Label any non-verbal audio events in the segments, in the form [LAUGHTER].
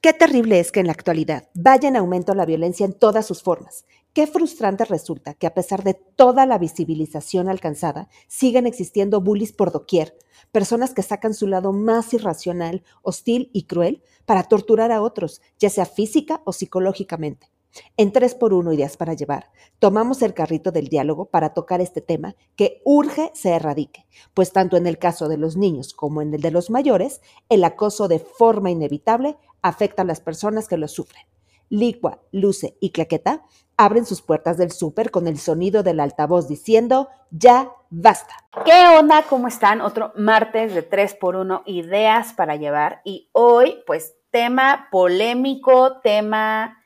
qué terrible es que en la actualidad vaya en aumento la violencia en todas sus formas. Qué frustrante resulta que a pesar de toda la visibilización alcanzada, siguen existiendo bullies por doquier, personas que sacan su lado más irracional, hostil y cruel para torturar a otros, ya sea física o psicológicamente. En 3x1 Ideas para Llevar, tomamos el carrito del diálogo para tocar este tema que urge se erradique, pues tanto en el caso de los niños como en el de los mayores, el acoso de forma inevitable afecta a las personas que lo sufren. Licua, Luce y Claqueta abren sus puertas del súper con el sonido del altavoz diciendo, ya basta. ¿Qué onda? ¿Cómo están? Otro martes de 3x1 Ideas para Llevar y hoy pues tema polémico, tema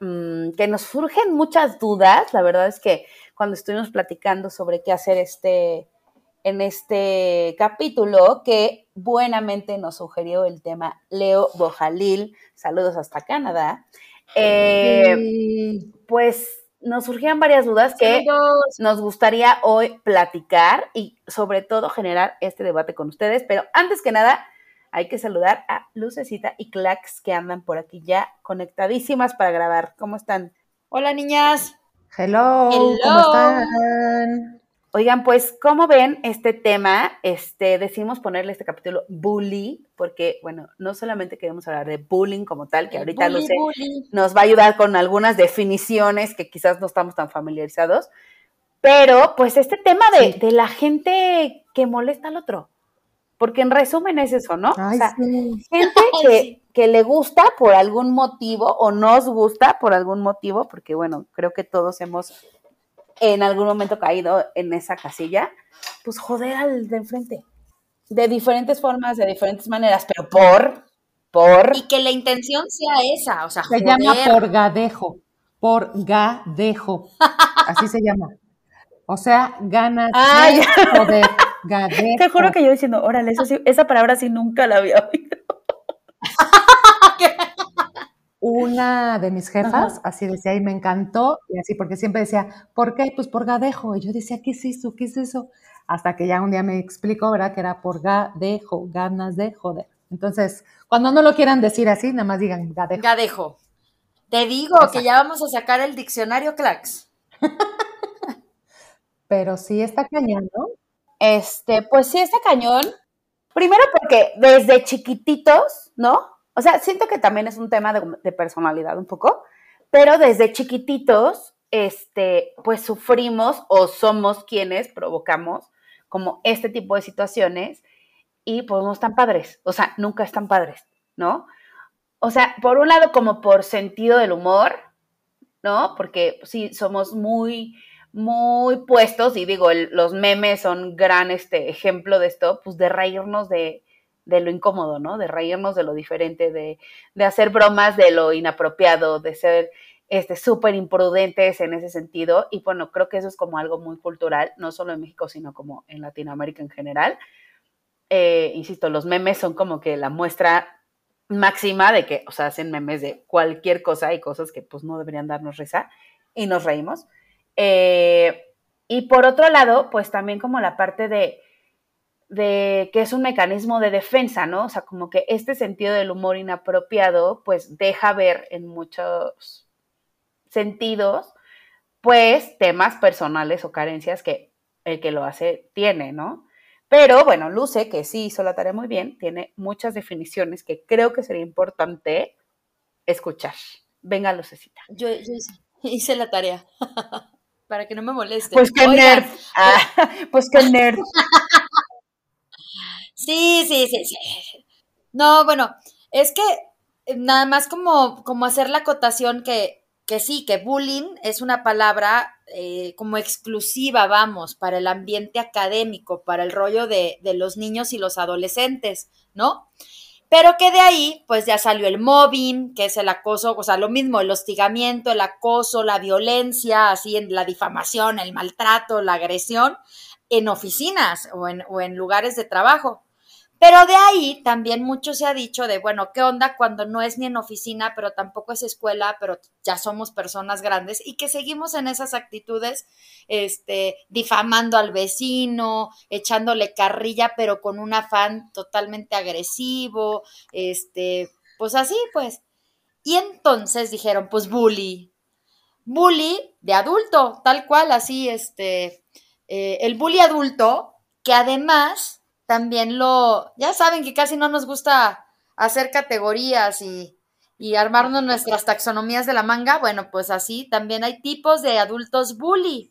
Mm, que nos surgen muchas dudas. La verdad es que cuando estuvimos platicando sobre qué hacer este, en este capítulo, que buenamente nos sugirió el tema Leo Bojalil, saludos hasta Canadá, eh, pues nos surgían varias dudas que nos gustaría hoy platicar y sobre todo generar este debate con ustedes. Pero antes que nada, hay que saludar a Lucecita y Clax que andan por aquí ya conectadísimas para grabar. ¿Cómo están? Hola, niñas. Hello, ¿cómo están? Oigan, pues, ¿cómo ven este tema? Este, decidimos ponerle este capítulo bully, porque, bueno, no solamente queremos hablar de bullying como tal, que ahorita Luce nos va a ayudar con algunas definiciones que quizás no estamos tan familiarizados, pero, pues, este tema de, de la gente que molesta al otro porque en resumen es eso, ¿no? o sea, gente [LAUGHS] que, le gusta por algún motivo o nos gusta por algún motivo, porque bueno, creo que todos hemos en algún momento caído en esa casilla, pues joder al de enfrente. De diferentes formas, de diferentes maneras, pero por, por. Y que la intención sea esa, o sea, Se llama por gadejo, por gadejo, [LAUGHS] así se llama. O sea, ganas de joder. Te juro que yo diciendo, órale, eso sí, esa palabra sí nunca la había oído. [LAUGHS] Una de mis jefas así decía y me encantó, y así porque siempre decía, ¿por qué? Pues por gadejo. Y yo decía, ¿qué es eso? ¿Qué es eso? Hasta que ya un día me explicó, ¿verdad? Que era por gadejo, ganas de joder. Entonces, cuando no lo quieran decir así, nada más digan gadejo. Gadejo. Te digo que ya vamos a sacar el diccionario Clax. [LAUGHS] Pero sí está cañón, ¿no? Este, pues sí, está cañón. Primero porque desde chiquititos, ¿no? O sea, siento que también es un tema de, personalidad un poco, pero desde chiquititos, este, pues sufrimos o somos quienes provocamos como este tipo de situaciones y pues no están padres, o sea, nunca están padres, ¿no? O sea, por un lado como por sentido del humor, ¿no? Porque sí, somos muy muy puestos, y digo, los memes son gran este, ejemplo de esto, pues de reírnos de, lo incómodo, ¿no? De reírnos de lo diferente, de, hacer bromas de lo inapropiado, de ser este súper imprudentes en ese sentido. Y bueno, creo que eso es como algo muy cultural, no solo en México, sino como en Latinoamérica en general. Eh, insisto, los memes son como que la muestra máxima de que, o sea, hacen memes de cualquier cosa y cosas que pues no deberían darnos risa y nos reímos. Eh, y por otro lado, pues también como la parte de, de que es un mecanismo de defensa, ¿no? O sea, como que este sentido del humor inapropiado, pues deja ver en muchos sentidos, pues temas personales o carencias que el que lo hace tiene, ¿no? Pero bueno, Luce, que sí hizo la tarea muy bien, tiene muchas definiciones que creo que sería importante escuchar. Venga, Lucecita. Yo, yo hice [LAUGHS] la tarea. [LAUGHS] para que no me moleste. Pues qué nerd. Ah, [LAUGHS] pues qué nerd. sí, sí, sí, sí. No, bueno, es que eh, nada más como, como hacer la acotación que, que sí, que bullying es una palabra eh, como exclusiva, vamos, para el ambiente académico, para el rollo de, de los niños y los adolescentes, ¿no? Pero que de ahí, pues ya salió el mobbing, que es el acoso, o sea, lo mismo, el hostigamiento, el acoso, la violencia, así en la difamación, el maltrato, la agresión, en oficinas o en, o en lugares de trabajo. Pero de ahí también mucho se ha dicho de, bueno, ¿qué onda cuando no es ni en oficina, pero tampoco es escuela, pero ya somos personas grandes y que seguimos en esas actitudes, este, difamando al vecino, echándole carrilla, pero con un afán totalmente agresivo, este, pues así, pues. Y entonces dijeron, pues bully, bully de adulto, tal cual, así, este, eh, el bully adulto, que además también lo, ya saben que casi no nos gusta hacer categorías y, armarnos nuestras taxonomías de la manga, bueno, pues así también hay tipos de adultos bully.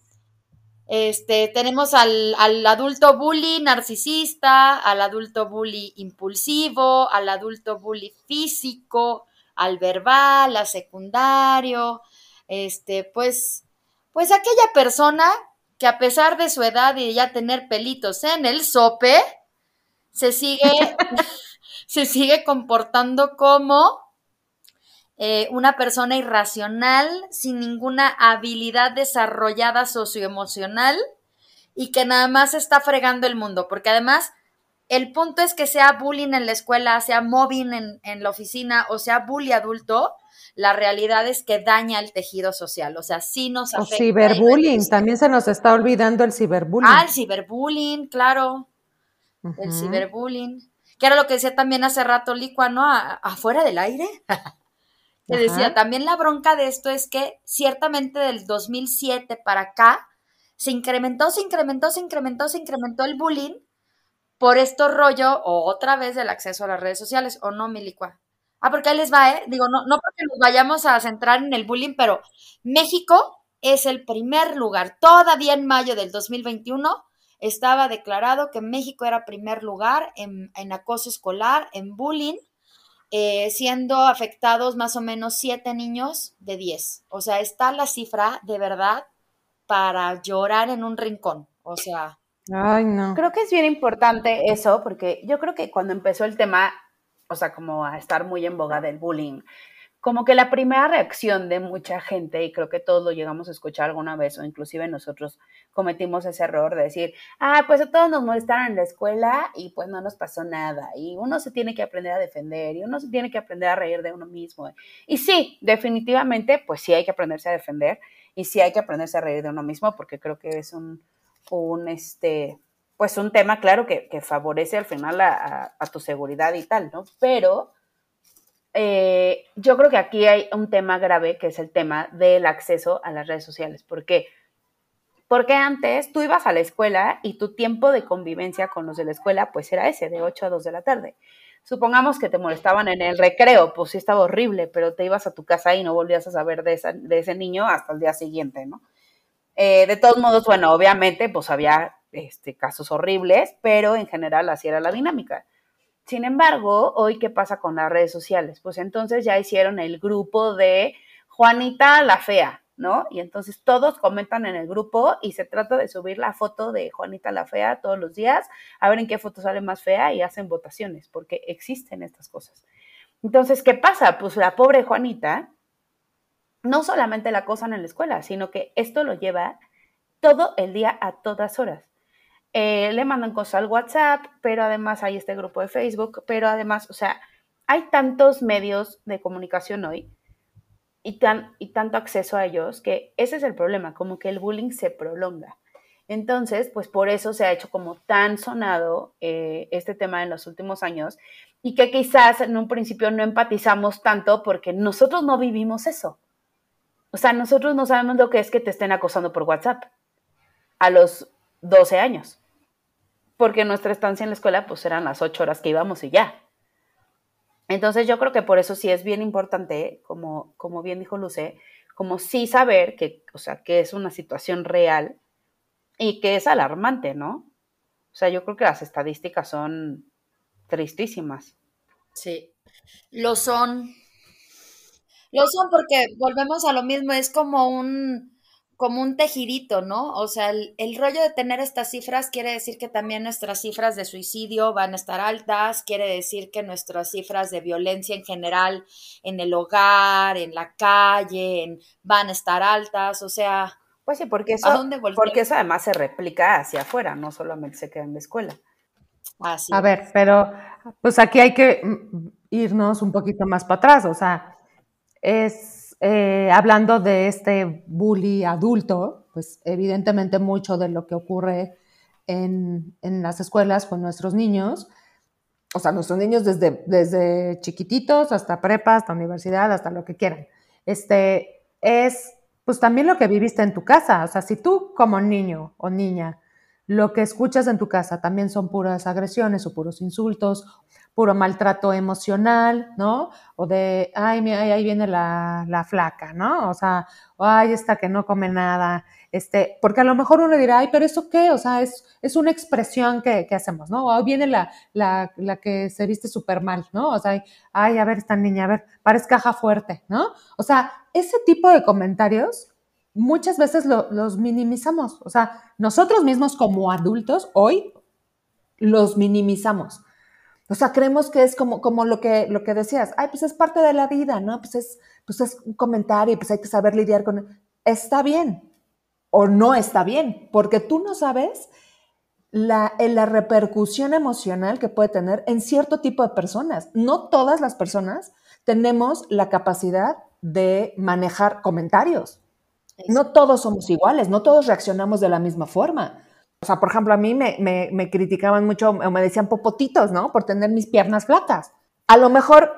Este, tenemos al, al, adulto bully narcisista, al adulto bully impulsivo, al adulto bully físico, al verbal, al secundario, este, pues, pues aquella persona que a pesar de su edad y ya tener pelitos en el sope, se sigue, [LAUGHS] se sigue comportando como eh, una persona irracional, sin ninguna habilidad desarrollada socioemocional y que nada más está fregando el mundo, porque además el punto es que sea bullying en la escuela, sea mobbing en, la oficina o sea bullying adulto, la realidad es que daña el tejido social, o sea, sí nos afecta. O ciberbullying, también se nos está olvidando el ciberbullying. Ah, el ciberbullying, claro el ciberbullying, que era lo que decía también hace rato Licua, ¿no? afuera del aire. [LAUGHS] que decía, también la bronca de esto es que ciertamente del 2007 para acá se incrementó, se incrementó, se incrementó, se incrementó el bullying por esto rollo o otra vez del acceso a las redes sociales, ¿o no, Milicua? Ah, porque ahí les va, ¿eh? Digo, no, no porque nos vayamos a centrar en el bullying, pero México es el primer lugar, todavía en mayo del 2021, estaba declarado que México era primer lugar en, acoso escolar, en bullying, eh, siendo afectados más o menos siete niños de 10. O sea, está la cifra de verdad para llorar en un rincón. O sea. Ay, no. Creo que es bien importante eso, porque yo creo que cuando empezó el tema, o sea, como a estar muy en boga del bullying, como que la primera reacción de mucha gente, y creo que todos lo llegamos a escuchar alguna vez, o inclusive nosotros cometimos ese error de decir, ah, pues a todos nos molestaron en la escuela y pues no nos pasó nada, y uno se tiene que aprender a defender, y uno se tiene que aprender a reír de uno mismo. Y sí, definitivamente, pues sí hay que aprenderse a defender, y sí hay que aprenderse a reír de uno mismo, porque creo que es un, un este, pues un tema, claro, que, favorece al final a, a tu seguridad y tal, ¿no? Pero eh, yo creo que aquí hay un tema grave que es el tema del acceso a las redes sociales. ¿Por qué? Porque antes tú ibas a la escuela y tu tiempo de convivencia con los de la escuela pues era ese, de 8 a 2 de la tarde. Supongamos que te molestaban en el recreo, pues sí estaba horrible, pero te ibas a tu casa y no volvías a saber de, ese niño hasta el día siguiente, ¿no? Eh, de todos modos, bueno, obviamente pues había este, casos horribles, pero en general así era la dinámica. Sin embargo, hoy, ¿qué pasa con las redes sociales? Pues entonces ya hicieron el grupo de Juanita la Fea, ¿no? Y entonces todos comentan en el grupo y se trata de subir la foto de Juanita la Fea todos los días, a ver en qué foto sale más fea y hacen votaciones, porque existen estas cosas. Entonces, ¿qué pasa? Pues la pobre Juanita, no solamente la acosan en la escuela, sino que esto lo lleva todo el día a todas horas. Eh, le mandan cosas al WhatsApp, pero además hay este grupo de Facebook, pero además, o sea, hay tantos medios de comunicación hoy y, tan, y tanto acceso a ellos que ese es el problema, como que el bullying se prolonga. Entonces, pues por eso se ha hecho como tan sonado eh, este tema en los últimos años y que quizás en un principio no empatizamos tanto porque nosotros no vivimos eso. O sea, nosotros no sabemos lo que es que te estén acosando por WhatsApp a los 12 años porque nuestra estancia en la escuela pues eran las ocho horas que íbamos y ya. Entonces yo creo que por eso sí es bien importante, como, como bien dijo Luce, como sí saber que, o sea, que es una situación real y que es alarmante, ¿no? O sea, yo creo que las estadísticas son tristísimas. Sí, lo son. Lo son porque volvemos a lo mismo, es como un, como un tejidito, ¿no? O sea, el, rollo de tener estas cifras quiere decir que también nuestras cifras de suicidio van a estar altas, quiere decir que nuestras cifras de violencia en general en el hogar, en la calle, van a estar altas, o sea... Pues sí, porque eso, porque eso además se replica hacia afuera, no solamente se queda en la escuela. Así a ver, pero pues aquí hay que irnos un poquito más para atrás, o sea, es eh, hablando de este bully adulto, pues evidentemente mucho de lo que ocurre en, las escuelas con nuestros niños, o sea, nuestros niños desde, desde chiquititos hasta prepa, hasta universidad, hasta lo que quieran, este, es pues también lo que viviste en tu casa. O sea, si tú como niño o niña lo que escuchas en tu casa también son puras agresiones o puros insultos puro maltrato emocional, ¿no? O de, ay, mira, ahí viene la, la, flaca, ¿no? O sea, ay, esta que no come nada, este, porque a lo mejor uno dirá, ay, pero eso qué, o sea, es, es una expresión que, que hacemos, ¿no? O viene la, la, la que se viste súper mal, ¿no? O sea, ay, a ver, esta niña, a ver, parece caja fuerte, ¿no? O sea, ese tipo de comentarios muchas veces los minimizamos, o sea, nosotros mismos como adultos hoy los minimizamos. O sea, creemos que es como, como lo, que, lo que decías, ay, pues es parte de la vida, ¿no? Pues es, pues es un comentario, pues hay que saber lidiar con... Está bien o no está bien, porque tú no sabes la, la repercusión emocional que puede tener en cierto tipo de personas. No todas las personas tenemos la capacidad de manejar comentarios. No todos somos iguales, no todos reaccionamos de la misma forma. O sea, por ejemplo, a mí me, me, criticaban mucho o me decían popotitos, ¿no? Por tener mis piernas flacas. A lo mejor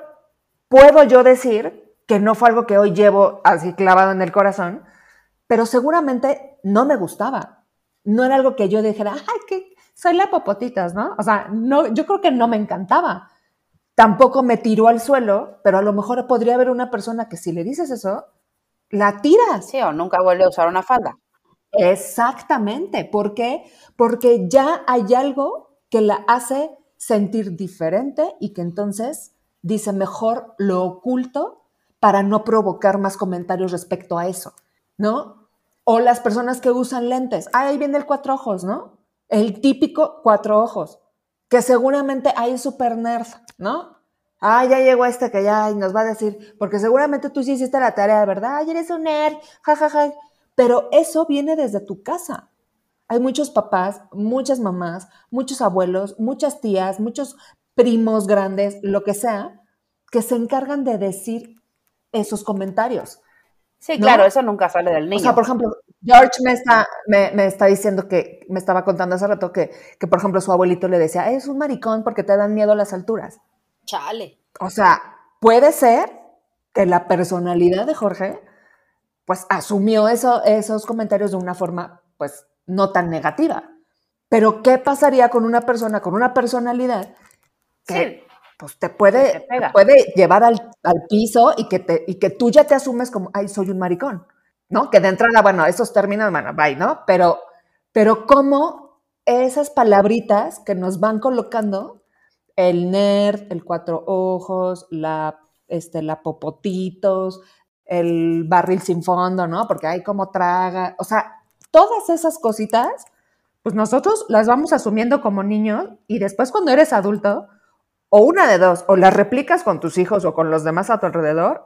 puedo yo decir que no fue algo que hoy llevo así clavado en el corazón, pero seguramente no me gustaba. No era algo que yo dijera, ay, que soy la popotitas, ¿no? O sea, no, yo creo que no me encantaba. Tampoco me tiró al suelo, pero a lo mejor podría haber una persona que si le dices eso, la tiras. Sí, o nunca vuelve a usar una falda. Exactamente. ¿Por qué? Porque ya hay algo que la hace sentir diferente y que entonces dice mejor lo oculto para no provocar más comentarios respecto a eso, ¿no? O las personas que usan lentes. ahí viene el cuatro ojos, ¿no? El típico cuatro ojos, que seguramente hay super nerd, ¿no? Ah, ya llegó este que ya nos va a decir, porque seguramente tú sí hiciste la tarea, ¿verdad? Ay, eres un nerd, jajaja. Ja, ja. Pero eso viene desde tu casa. Hay muchos papás, muchas mamás, muchos abuelos, muchas tías, muchos primos grandes, lo que sea, que se encargan de decir esos comentarios. Sí, claro, eso nunca sale del niño. O sea, por ejemplo, George me está, me, está diciendo que, me estaba contando hace rato que, que, por ejemplo, su abuelito le decía, es un maricón porque te dan miedo a las alturas. Chale. O sea, puede ser que la personalidad de Jorge pues asumió eso, esos comentarios de una forma pues no tan negativa. Pero ¿qué pasaría con una persona con una personalidad que pues te puede, puede llevar al, piso y que, te, y que tú ya te asumes como, ay, soy un maricón, ¿no? Que de entrada, bueno, esos términos, bueno, bye, ¿no? Pero, pero cómo esas palabritas que nos van colocando, el nerd, el cuatro ojos, la, este, la popotitos, el barril sin fondo, ¿no? Porque hay como traga, o sea, todas esas cositas, pues nosotros las vamos asumiendo como niños y después cuando eres adulto, o una de dos, o las replicas con tus hijos o con los demás a tu alrededor,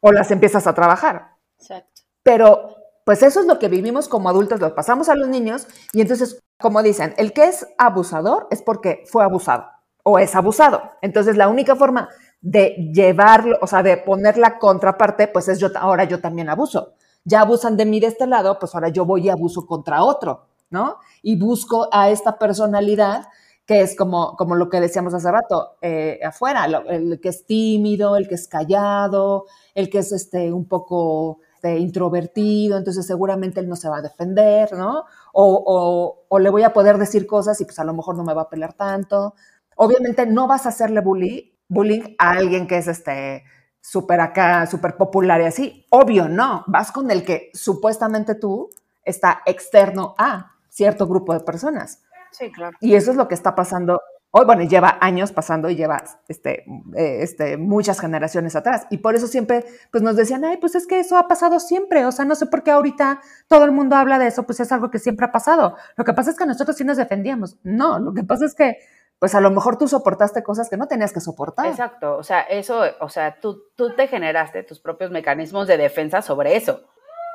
o las empiezas a trabajar. Exacto. Pero, pues eso es lo que vivimos como adultos, lo pasamos a los niños y entonces, como dicen, el que es abusador es porque fue abusado o es abusado. Entonces, la única forma de llevarlo, o sea, de poner la contraparte, pues es yo, ahora yo también abuso. Ya abusan de mí de este lado, pues ahora yo voy y abuso contra otro, ¿no? Y busco a esta personalidad que es como, como lo que decíamos hace rato, eh, afuera, el que es tímido, el que es callado, el que es este, un poco este, introvertido, entonces seguramente él no se va a defender, ¿no? O, o, o, le voy a poder decir cosas y pues a lo mejor no me va a pelear tanto. Obviamente no vas a hacerle bullying bullying a alguien que es este súper acá, súper popular y así. Obvio, no. Vas con el que supuestamente tú está externo a cierto grupo de personas. Sí, claro. Y eso es lo que está pasando Hoy, bueno, lleva años pasando y lleva este, eh, este, muchas generaciones atrás. Y por eso siempre pues nos decían, ay, pues es que eso ha pasado siempre. O sea, no sé por qué ahorita todo el mundo habla de eso, pues es algo que siempre ha pasado. Lo que pasa es que nosotros sí nos defendíamos. No, lo que pasa es que pues a lo mejor tú soportaste cosas que no tenías que soportar. Exacto, o sea, eso, o sea, tú, tú te generaste tus propios mecanismos de defensa sobre eso.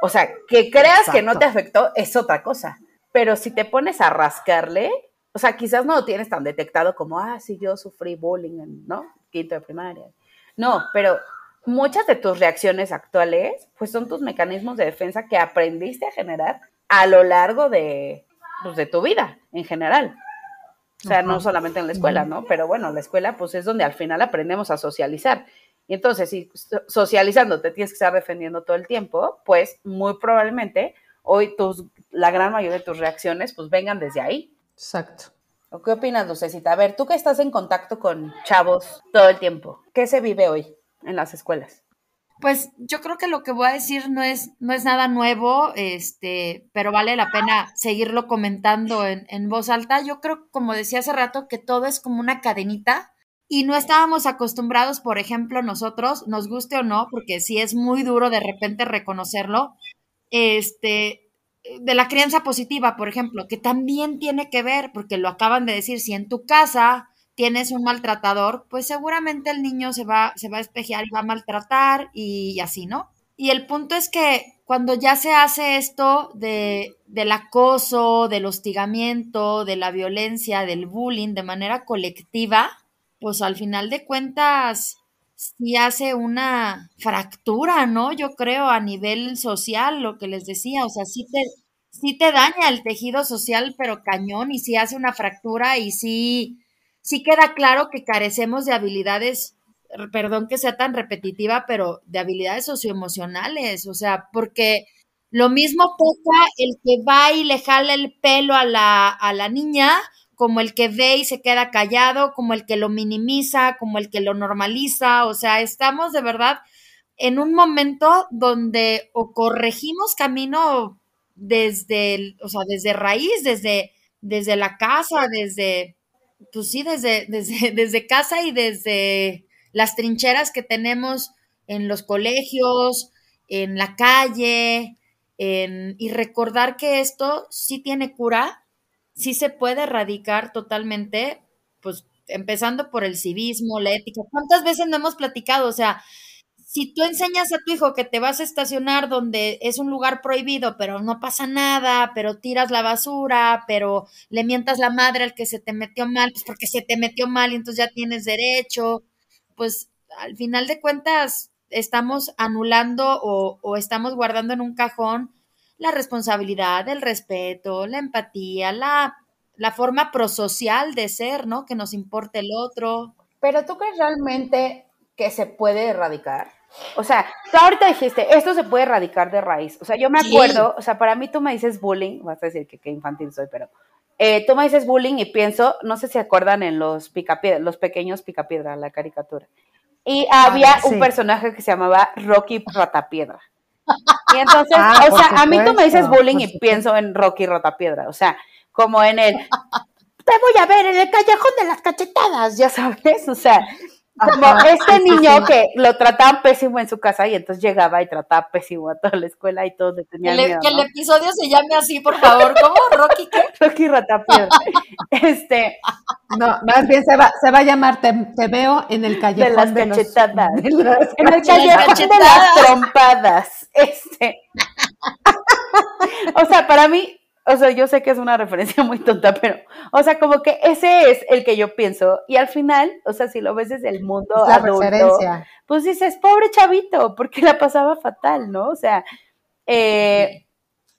O sea, que creas que no te afectó es otra cosa. Pero si te pones a rascarle, o sea, quizás no lo tienes tan detectado como, ah, sí, yo sufrí bullying en, ¿no? Quinto de primaria. No, pero muchas de tus reacciones actuales, pues son tus mecanismos de defensa que aprendiste a generar a lo largo de, pues, de tu vida en general. O sea, no solamente en la escuela, ¿no? Pero bueno, la escuela pues es donde al final aprendemos a socializar. Y entonces, si socializando te tienes que estar defendiendo todo el tiempo, pues muy probablemente hoy tus, la gran mayoría de tus reacciones pues vengan desde ahí. Exacto. ¿O qué opinas, Lucecita? A ver, tú que estás en contacto con chavos todo el tiempo, ¿qué se vive hoy en las escuelas? Pues yo creo que lo que voy a decir no es, no es nada nuevo, este, pero vale la pena seguirlo comentando en, en voz alta. Yo creo, como decía hace rato, que todo es como una cadenita y no estábamos acostumbrados, por ejemplo, nosotros, nos guste o no, porque sí es muy duro de repente reconocerlo, este, de la crianza positiva, por ejemplo, que también tiene que ver, porque lo acaban de decir, si en tu casa tienes un maltratador, pues seguramente el niño se va, se va a espejear y va a maltratar y, así, ¿no? Y el punto es que cuando ya se hace esto de, del acoso, del hostigamiento, de la violencia, del bullying de manera colectiva, pues al final de cuentas sí hace una fractura, ¿no? Yo creo a nivel social, lo que les decía, o sea, sí te, sí te daña el tejido social, pero cañón, y sí hace una fractura y sí, sí queda claro que carecemos de habilidades, perdón que sea tan repetitiva, pero de habilidades socioemocionales, o sea, porque lo mismo toca el que va y le jala el pelo a la, a la niña, como el que ve y se queda callado, como el que lo minimiza, como el que lo normaliza, o sea, estamos de verdad en un momento donde o corregimos camino desde, o sea, desde raíz, desde, desde la casa, desde, pues sí, desde, desde, [LAUGHS] desde casa y desde las trincheras que tenemos en los colegios, en la calle, en, y recordar que esto sí tiene cura sí se puede erradicar totalmente, pues empezando por el civismo, la ética. ¿Cuántas veces no hemos platicado? O sea, si tú enseñas a tu hijo que te vas a estacionar donde es un lugar prohibido, pero no pasa nada, pero tiras la basura, pero le mientas la madre al que se te metió mal, pues porque se te metió mal y entonces ya tienes derecho, pues al final de cuentas estamos anulando o, o estamos guardando en un cajón la responsabilidad, el respeto, la empatía, la, la forma prosocial de ser, ¿no? Que nos importe el otro. Pero tú crees realmente que se puede erradicar? O sea, tú ahorita dijiste, esto se puede erradicar de raíz. O sea, yo me acuerdo, o sea, para mí tú me dices bullying, vas a decir que qué infantil soy, pero eh, tú me dices bullying y pienso, no sé si acuerdan en los picapiedra, los pequeños picapiedra, la caricatura. Y había un personaje que se llamaba Rocky Ratapiedra. Y entonces, [LAUGHS] ah, o sea, a mí tú me dices bullying y pienso en Rocky Rotapiedra, o sea, como en el, [LAUGHS] te voy a ver en el callejón de las cachetadas, ya sabes, o sea, como este niño que lo trataban pésimo en su casa y entonces llegaba y trataba pésimo a toda la escuela y todos le tenían que, miedo, que el episodio se llame así, por favor. ¿Cómo? ¿Rocky qué? [LAUGHS] Rocky Rotapiedra. [LAUGHS] este. No, más bien se va, se va a llamar te, veo en el callejón de las cachetadas. en el callejón de las trompadas. Este. [LAUGHS] o sea, para mí, o sea, yo sé que es una referencia [LAUGHS] muy tonta, pero, o sea, como que ese es el que yo pienso. Y al final, o sea, si lo ves desde el mundo adulto, pues dices, pobre chavito, porque la pasaba fatal, ¿no? O sea, eh,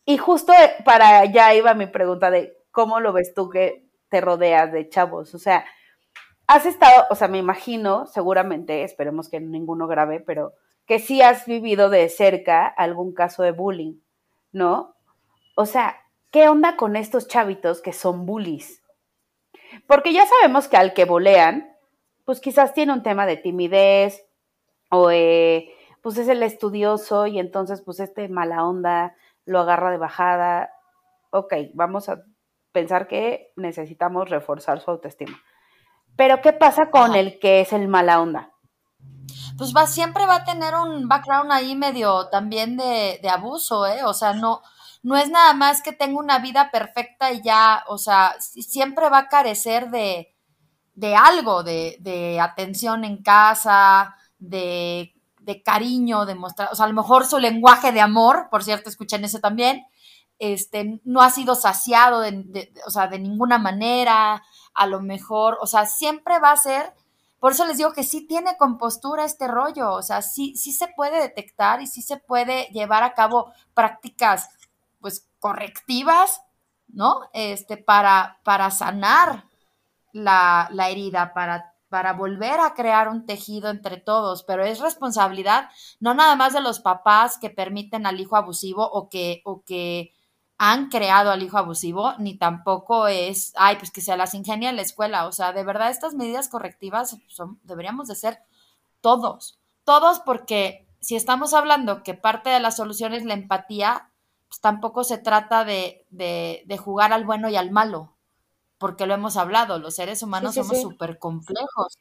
y justo para allá iba mi pregunta de cómo lo ves tú que te rodeas de chavos. O sea, has estado, o sea, me imagino, seguramente, esperemos que ninguno grave, pero que sí has vivido de cerca algún caso de bullying, ¿no? O sea, ¿qué onda con estos chavitos que son bullies? Porque ya sabemos que al que bolean, pues quizás tiene un tema de timidez o eh, pues es el estudioso y entonces pues este mala onda lo agarra de bajada. Ok, vamos a pensar que necesitamos reforzar su autoestima. Pero ¿qué pasa con el que es el mala onda? Pues va, siempre va a tener un background ahí medio también de, de abuso, ¿eh? O sea, no, no es nada más que tenga una vida perfecta y ya, o sea, siempre va a carecer de, de algo, de, de, atención en casa, de, de, cariño, de mostrar, o sea, a lo mejor su lenguaje de amor, por cierto, escuchen ese también, este, no ha sido saciado de, o sea, de ninguna manera, a lo mejor, o sea, siempre va a ser, por eso les digo que sí tiene compostura este rollo, o sea, sí, sí se puede detectar y sí se puede llevar a cabo prácticas correctivas, ¿no? Este, para, para sanar la, la herida, para, para volver a crear un tejido entre todos, pero es responsabilidad no nada más de los papás que permiten al hijo abusivo o que, o que han creado al hijo abusivo, ni tampoco es, ay, pues que se las ingenia en la escuela. O sea, de verdad, estas medidas correctivas deberíamos de ser todos, todos porque si estamos hablando que parte de la solución es la empatía, pues tampoco se trata de, de, jugar al bueno y al malo, porque lo hemos hablado, los seres humanos somos súper complejos,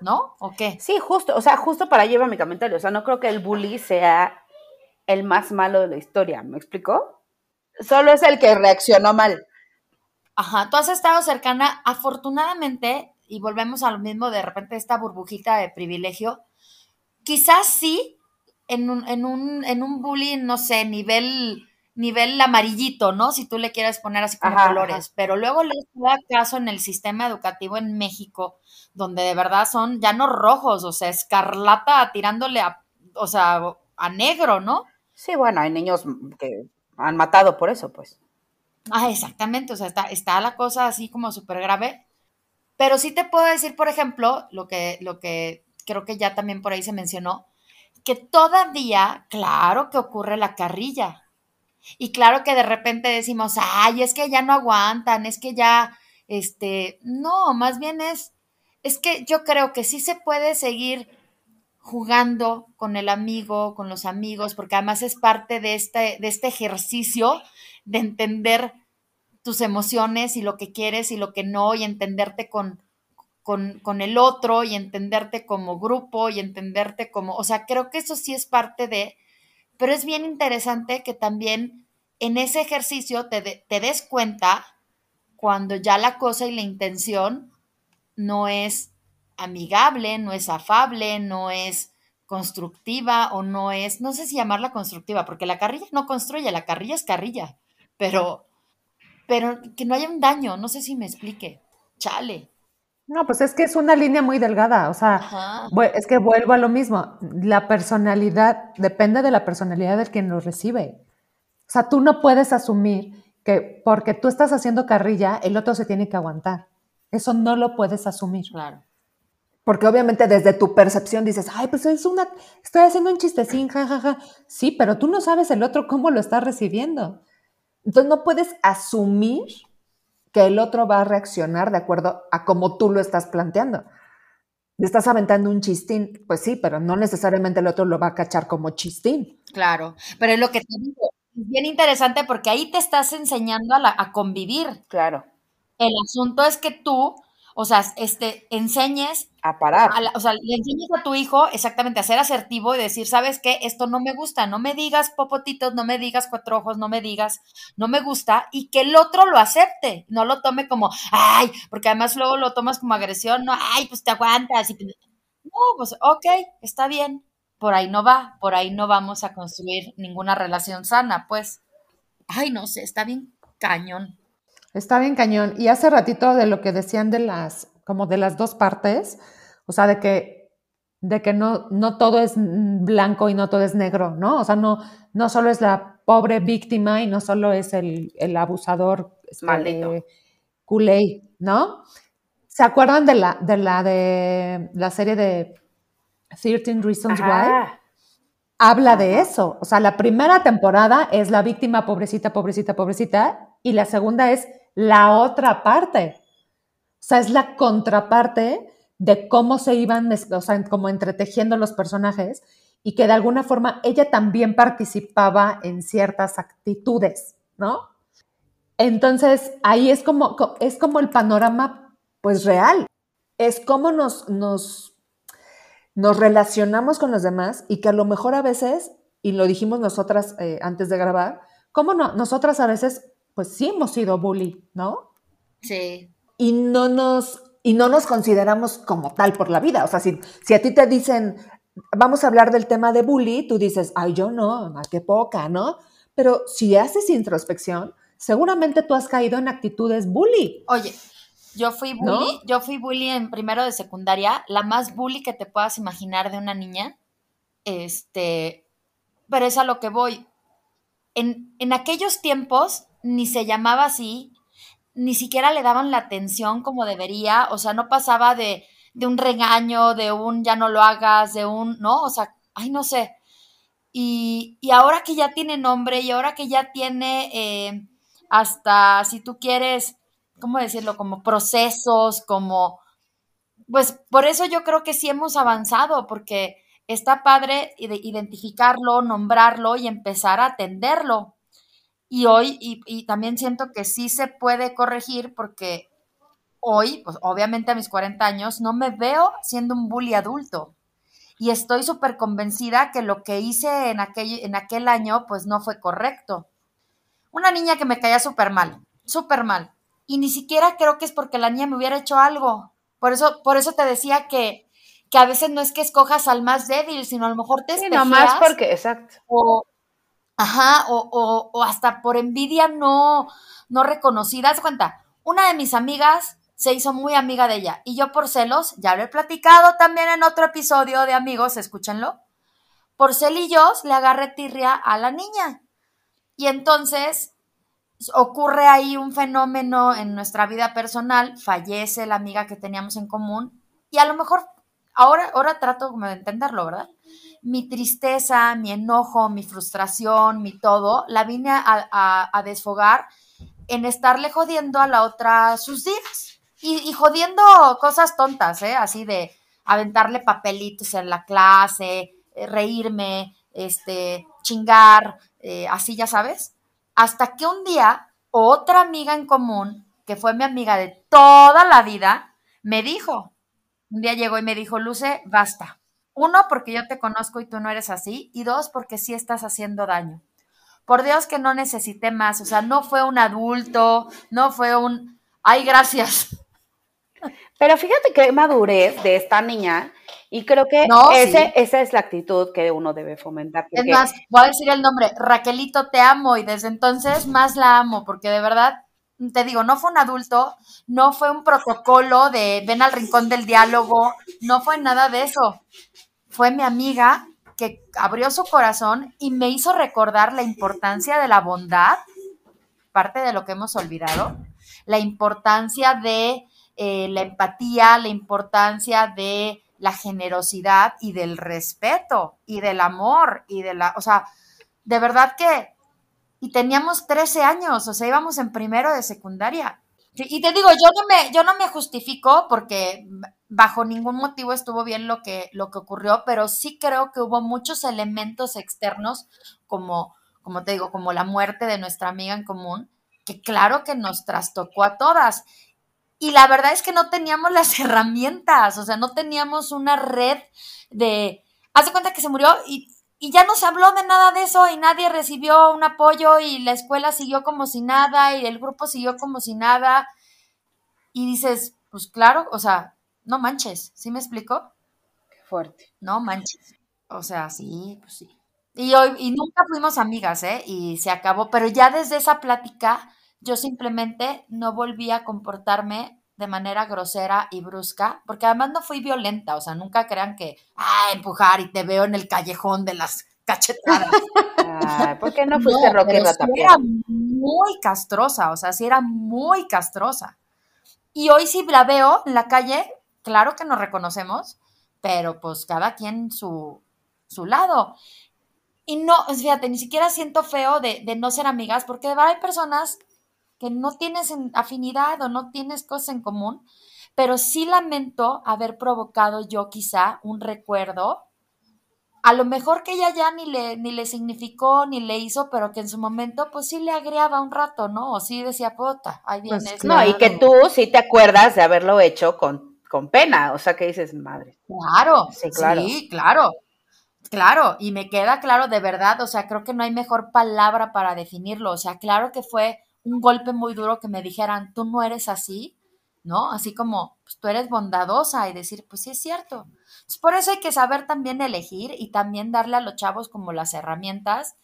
¿no? ¿O qué? Sí, justo, o sea, justo para llevar mi comentario, o sea, no creo que el bully sea el más malo de la historia, ¿me explicó? Solo es el que reaccionó mal. Ajá, tú has estado cercana, afortunadamente, y volvemos a lo mismo, de repente esta burbujita de privilegio, quizás sí, en un, en un, en un bullying, no sé, nivel nivel amarillito, ¿no? Si tú le quieres poner así como colores, pero luego le da caso en el sistema educativo en México, donde de verdad son ya no rojos, o sea, escarlata tirándole a, o sea, a negro, ¿no? Sí, bueno, hay niños que han matado por eso, pues. Ah, exactamente, o sea, está, está la cosa así como súper grave, pero sí te puedo decir, por ejemplo, lo que, lo que creo que ya también por ahí se mencionó, que todavía, claro que ocurre la carrilla, y claro que de repente decimos, ay, es que ya no aguantan, es que ya, este, no, más bien es, es que yo creo que sí se puede seguir jugando con el amigo, con los amigos, porque además es parte de este, de este ejercicio de entender tus emociones y lo que quieres y lo que no, y entenderte con, con, con, el otro y entenderte como grupo y entenderte como, o sea, creo que eso sí es parte de, pero es bien interesante que también en ese ejercicio te, te des cuenta cuando ya la cosa y la intención no es amigable, no es afable, no es constructiva o no es, no sé si llamarla constructiva, porque la carrilla no construye, la carrilla es carrilla, pero, pero que no haya un daño, no sé si me explique. Chale. No, pues es que es una línea muy delgada, o sea, es que vuelvo a lo mismo, la personalidad, depende de la personalidad del quien lo recibe. O sea, tú no puedes asumir que porque tú estás haciendo carrilla, el otro se tiene que aguantar. Eso no lo puedes asumir. Claro. Porque obviamente desde tu percepción dices, ay, pues es una, estoy haciendo un chistecín, jajaja. Sí, pero tú no sabes el otro cómo lo está recibiendo. Entonces no puedes asumir que el otro va a reaccionar de acuerdo a cómo tú lo estás planteando. Le estás aventando un chistín, pues sí, pero no necesariamente el otro lo va a cachar como chistín. Claro, pero es lo que te digo, es bien interesante porque ahí te estás enseñando a, a convivir. Claro. El asunto es que tú o sea, este, enseñes a parar. o sea, le enseñes a tu hijo exactamente a ser asertivo y decir, ¿sabes qué? Esto no me gusta, no me digas popotitos, no me digas cuatro ojos, no me digas, no me gusta, y que el otro lo acepte, no lo tome como, ay, porque además luego lo tomas como agresión, no, ay, pues te aguantas. Y, no, pues, ok, está bien, por ahí no va, por ahí no vamos a construir ninguna relación sana, pues, ay, no sé, está bien cañón. Está bien cañón. Y hace ratito de lo que decían de las, como de las dos partes, o sea, de que, de que no, no todo es blanco y no todo es negro, ¿no? O sea, no, no solo es la pobre víctima y no solo es el, el abusador este, Maldito. ¿no? ¿Se acuerdan de la, de la de la serie de 13 Reasons Why? Habla de eso. O sea, la primera temporada es la víctima pobrecita, pobrecita, pobrecita, y la segunda es la otra parte. O sea, es la contraparte de cómo se iban, o sea, como entretejiendo los personajes y que de alguna forma ella también participaba en ciertas actitudes, ¿no? Entonces, ahí es como, es como el panorama, pues, real. es cómo nos, nos, nos relacionamos con los demás y que a lo mejor a veces, y lo dijimos nosotras eh, antes de grabar, cómo no, nosotras a veces, pues sí hemos sido bully, ¿no? Sí. Y no nos, y no nos consideramos como tal por la vida. O sea, si, si a ti te dicen, vamos a hablar del tema de bully, tú dices, ay, yo no, qué poca, ¿no? Pero si haces introspección, seguramente tú has caído en actitudes bully. Oye, yo fui bully, yo fui bully en primero de secundaria, la más bully que te puedas imaginar de una niña. Este, pero es a lo que voy. En, en aquellos tiempos ni se llamaba así, ni siquiera le daban la atención como debería, o sea, no pasaba de, de un regaño, de un ya no lo hagas, de un, ¿no? O sea, ay, no sé. Y, y ahora que ya tiene nombre y ahora que ya tiene eh, hasta, si tú quieres, ¿cómo decirlo? Como procesos, como, pues por eso yo creo que sí hemos avanzado, porque está padre identificarlo, nombrarlo y empezar a atenderlo. Y hoy, y, y también siento que sí se puede corregir porque hoy, pues obviamente a mis 40 años, no me veo siendo un bully adulto. Y estoy súper convencida que lo que hice en aquel, en aquel año, pues no fue correcto. Una niña que me caía súper mal, súper mal. Y ni siquiera creo que es porque la niña me hubiera hecho algo. Por eso, por eso te decía que, que a veces no es que escojas al más débil, sino a lo mejor te sí, más porque, exacto. O, ajá, o, o, hasta por envidia no, no reconocida. Haz cuenta, una de mis amigas se hizo muy amiga de ella y yo por celos, ya lo he platicado también en otro episodio de amigos, escúchenlo, por celillos le agarré tirria a la niña. Y entonces ocurre ahí un fenómeno en nuestra vida personal, fallece la amiga que teníamos en común y a lo mejor ahora, ahora trato de entenderlo, ¿verdad? Mi tristeza, mi enojo, mi frustración, mi todo, la vine a, a, desfogar en estarle jodiendo a la otra sus días y, y jodiendo cosas tontas, ¿eh? Así de aventarle papelitos en la clase, eh, reírme, este, chingar, eh, así ya sabes, hasta que un día otra amiga en común, que fue mi amiga de toda la vida, me dijo, un día llegó y me dijo, Luce, basta. Uno, porque yo te conozco y tú no eres así, y dos, porque sí estás haciendo daño. Por Dios que no necesité más, o sea, no fue un adulto, no fue un, ay, gracias. [LAUGHS] Pero fíjate qué madurez de esta niña y creo que esa es la actitud que uno debe fomentar. Es más, voy a decir el nombre, Raquelito, te amo y desde entonces más la amo, porque de verdad, te digo, no fue un adulto, no fue un protocolo de ven al rincón del diálogo, no fue nada de eso. Fue mi amiga que abrió su corazón y me hizo recordar la importancia de la bondad, parte de lo que hemos olvidado, la importancia de eh, la empatía, la importancia de la generosidad y del respeto y del amor y de la, o sea, de verdad que, y teníamos 13 años, o sea, íbamos en primero de secundaria. Y te digo, yo no me, yo no me justifico porque bajo ningún motivo estuvo bien lo que, lo que ocurrió, pero sí creo que hubo muchos elementos externos, como, como te digo, como la muerte de nuestra amiga en común, que claro que nos trastocó a todas. Y la verdad es que no teníamos las [LAUGHS] herramientas, o sea, no teníamos una red de... Haz de cuenta que se murió y, y ya no se habló de nada de eso y nadie recibió un apoyo y la escuela siguió como si nada y el grupo siguió como si nada. Y dices, pues claro, o sea, no manches, ¿sí me explico? Qué fuerte. No manches. O sea, sí, pues sí. Y hoy, y nunca fuimos amigas, ¿eh? Y se acabó, pero ya desde esa plática yo simplemente no volví a comportarme de manera grosera y brusca, porque además no fui violenta, o sea, nunca crean que, ah, empujar y te veo en el callejón de las cachetadas. [LAUGHS] ¿Por qué no fuiste no, pero era muy castrosa, o sea, sí era muy castrosa. Y hoy sí la veo en la calle, claro que nos reconocemos, pero pues cada quien su, su lado. Y no, fíjate, ni siquiera siento feo de, de no ser amigas, porque de verdad hay personas que no tienes afinidad o no tienes cosas en común, pero sí lamento haber provocado yo quizá un recuerdo, a lo mejor que ella ya ni le, ni le significó, ni le hizo, pero que en su momento pues sí le agriaba un rato, ¿no? O sí decía, puta, ahí pues viene. no, y que tú sí te acuerdas de haberlo hecho con, con pena, o sea, que dices, madre. Claro, sí, claro. Sí, claro. Claro, y me queda claro de verdad, o sea, creo que no hay mejor palabra para definirlo, o sea, claro que fue un golpe muy duro que me dijeran, tú no eres así, ¿no? Así como, pues tú eres bondadosa y decir, pues sí es cierto. por eso hay que saber también elegir y también darle a los chavos como las herramientas.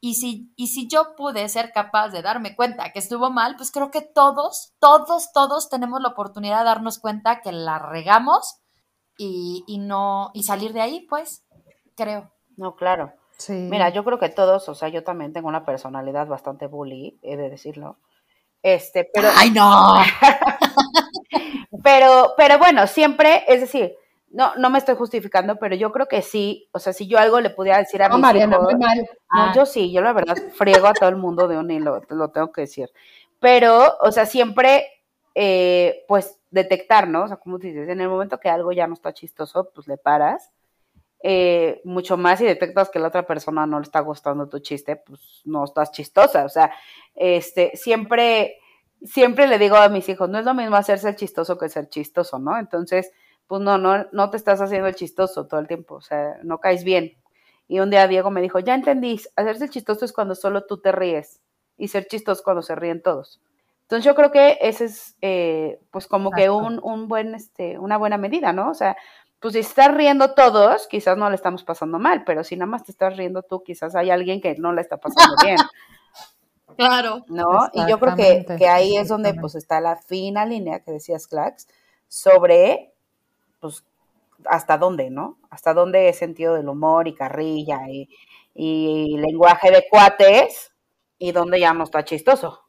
Y si, y si yo pude ser capaz de darme cuenta que estuvo mal, pues creo que todos, todos, todos tenemos la oportunidad de darnos cuenta que la regamos y, y no, y salir de ahí, pues creo. No, claro. Sí. Mira, yo creo que todos, o sea, yo también tengo una personalidad bastante bully, he de decirlo. Este, pero. ¡Ay, no! [LAUGHS] pero, pero bueno, siempre, es decir, no, no me estoy justificando, pero yo creo que sí, o sea, si yo algo le pudiera decir a mi Mariana, hijos, No, ah. yo sí, yo la verdad friego a todo el mundo de un hilo, lo tengo que decir. Pero, o sea, siempre, eh, pues, detectar, ¿no? O sea, como dices, en el momento que algo ya no está chistoso, pues le paras eh, mucho más y detectas que la otra persona no le está gustando tu chiste, pues no estás chistosa. O sea, este, siempre, siempre le digo a mis hijos, no es lo mismo hacerse el chistoso que ser chistoso, ¿no? Entonces, pues no, no, no te estás haciendo el chistoso todo el tiempo, o sea, no caes bien. Y un día Diego me dijo, ya entendí, hacerse el chistoso es cuando solo tú te ríes y ser chistoso es cuando se ríen todos. Entonces yo creo que ese es, eh, pues como que un, un, buen, este, una buena medida, ¿no? O sea, pues si estás riendo todos, quizás no le estamos pasando mal, pero si nada más te estás riendo tú, quizás hay alguien que no le está pasando bien. [LAUGHS] Claro. ¿No? Y yo creo que, que ahí es donde pues está la fina línea que decías, Clax, sobre, pues, hasta dónde, ¿no? Hasta dónde es sentido del humor y carrilla y, y lenguaje de cuates y dónde ya no está chistoso.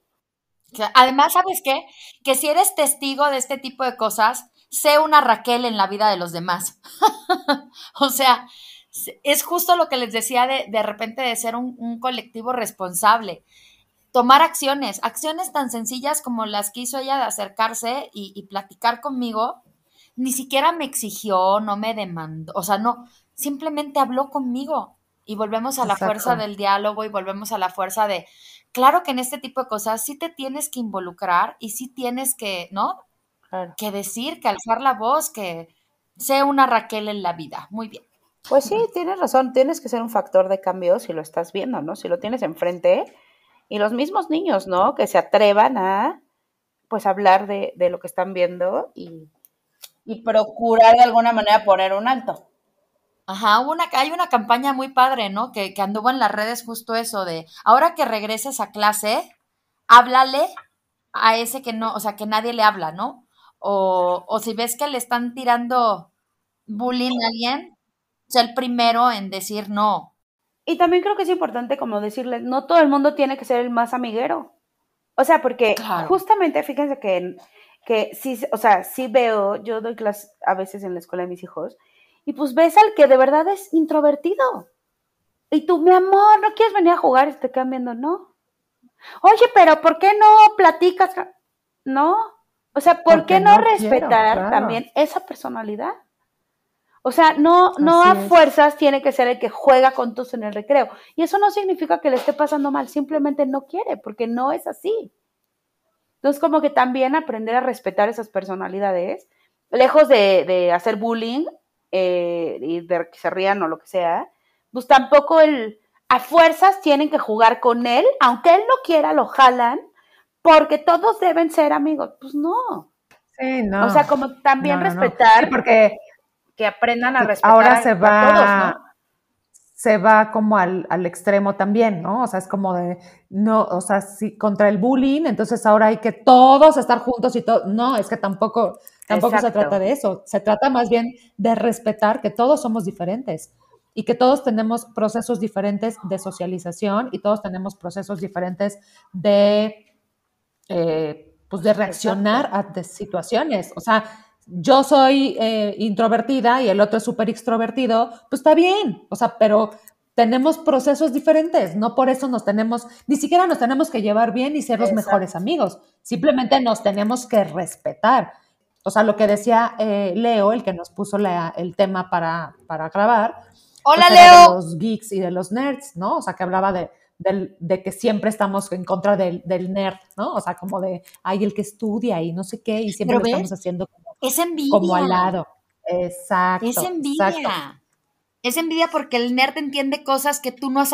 Además, ¿sabes qué? Que si eres testigo de este tipo de cosas, sé una Raquel en la vida de los demás. [LAUGHS] o sea, es justo lo que les decía de, de repente de ser un, colectivo responsable. Tomar acciones, acciones tan sencillas como las que hizo ella de acercarse y, platicar conmigo, ni siquiera me exigió, no me demandó, o sea, no, simplemente habló conmigo y volvemos a la fuerza del diálogo y volvemos a la fuerza de, claro que en este tipo de cosas sí te tienes que involucrar y sí tienes que, ¿no? Que decir, que alzar la voz, que sea una Raquel en la vida. Muy bien. Pues sí, tienes razón, tienes que ser un factor de cambio si lo estás viendo, ¿no? Si lo tienes enfrente. Y los mismos niños, ¿no? Que se atrevan a, pues, hablar de, lo que están viendo y, y, procurar de alguna manera poner un alto. Ajá, una, hay una campaña muy padre, ¿no? Que, que anduvo en las redes justo eso de, ahora que regreses a clase, háblale a ese que no, o sea, que nadie le habla, ¿no? O, si ves que le están tirando bullying a alguien, sea el primero en decir no. Y también creo que es importante como decirles, no todo el mundo tiene que ser el más amiguero. O sea, porque justamente fíjense que, que sí, o sea, sí veo, yo doy clases a veces en la escuela de mis hijos, y pues ves al que de verdad es introvertido. Y tú, mi amor, ¿no quieres venir a jugar? Y te quedan viendo, no. Oye, pero ¿por qué no platicas? No, o sea, ¿por qué no, respetar también esa personalidad? O sea, no, no a fuerzas tiene que ser el que juega con tus en el recreo. Y eso no significa que le esté pasando mal, simplemente no quiere, porque no es así. Entonces, como que también aprender a respetar esas personalidades, lejos de, hacer bullying eh, y de que se rían o lo que sea, pues tampoco el, a fuerzas tienen que jugar con él, aunque él no quiera, lo jalan porque todos deben ser amigos. Pues no. Sí, no. O sea, como también respetar. porque que aprendan a respetar ahora se va, todos, ¿no? Se va como al, extremo también, ¿no? O sea, es como de, no, o sea, si contra el bullying, entonces ahora hay que todos estar juntos y todo. No, es que tampoco, tampoco se trata de eso. Se trata más bien de respetar que todos somos diferentes y que todos tenemos procesos diferentes de socialización y todos tenemos procesos diferentes de eh, pues de reaccionar a situaciones. O sea, yo soy eh, introvertida y el otro es súper extrovertido, pues está bien, o sea, pero tenemos procesos diferentes, no por eso nos tenemos, ni siquiera nos tenemos que llevar bien y ser los mejores amigos, simplemente nos tenemos que respetar. O sea, lo que decía eh, Leo, el que nos puso el tema para, para grabar. Hola, pues Leo. De los geeks y de los nerds, ¿no? O sea, que hablaba de, de que siempre estamos en contra del, nerd, ¿no? O sea, como de, hay el que estudia y no sé qué, y siempre lo estamos haciendo como Es envidia. Como al lado. Exacto. Es envidia. Es envidia porque el nerd entiende cosas que tú no has,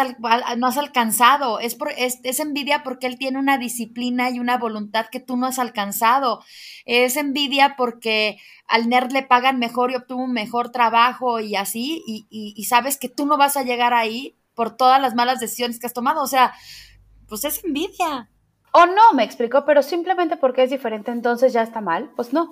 no has alcanzado. Es, por, es, envidia porque él tiene una disciplina y una voluntad que tú no has alcanzado. Es envidia porque al nerd le pagan mejor y obtuvo un mejor trabajo y así, y, y sabes que tú no vas a llegar ahí por todas las malas decisiones que has tomado. O sea, pues es envidia. O no, me explico, pero simplemente porque es diferente, entonces ya está mal. Pues no.